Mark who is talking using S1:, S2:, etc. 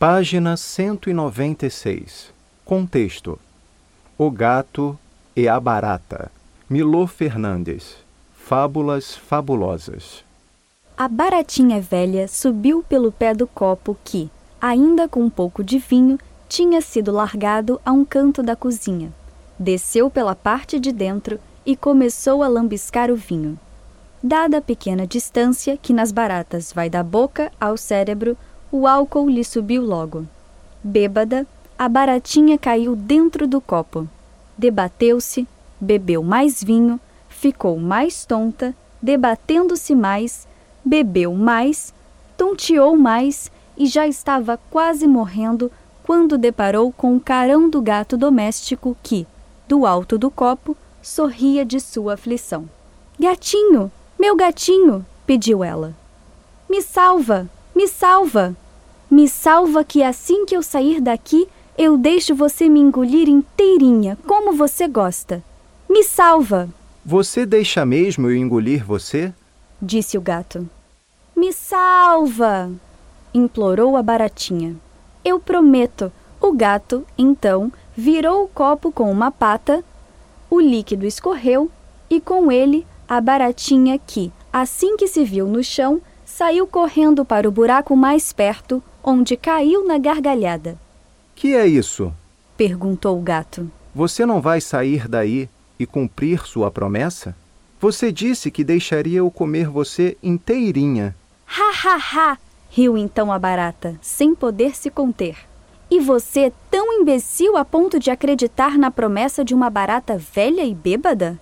S1: Página 196. Contexto: O gato e a barata. Milô Fernandes. Fábulas fabulosas.
S2: A baratinha velha subiu pelo pé do copo que, ainda com um pouco de vinho, tinha sido largado a um canto da cozinha. Desceu pela parte de dentro e começou a lambiscar o vinho. Dada a pequena distância que nas baratas vai da boca ao cérebro, o álcool lhe subiu logo. Bêbada, a baratinha caiu dentro do copo. Debateu-se, bebeu mais vinho, ficou mais tonta, debatendo-se mais, bebeu mais, tonteou mais e já estava quase morrendo quando deparou com o carão do gato doméstico que, do alto do copo, sorria de sua aflição. Gatinho, meu gatinho, pediu ela. Me salva, me salva. Me salva que assim que eu sair daqui, eu deixo você me engolir inteirinha, como você gosta. Me salva!
S1: Você deixa mesmo eu engolir você?
S2: disse o gato. Me salva! implorou a baratinha. Eu prometo. O gato, então, virou o copo com uma pata, o líquido escorreu e com ele a baratinha que, assim que se viu no chão, saiu correndo para o buraco mais perto, onde caiu na gargalhada.
S1: Que é isso?
S2: perguntou o gato.
S1: Você não vai sair daí e cumprir sua promessa? Você disse que deixaria eu comer você inteirinha.
S2: Ha ha ha! riu então a barata, sem poder se conter. E você tão imbecil a ponto de acreditar na promessa de uma barata velha e bêbada?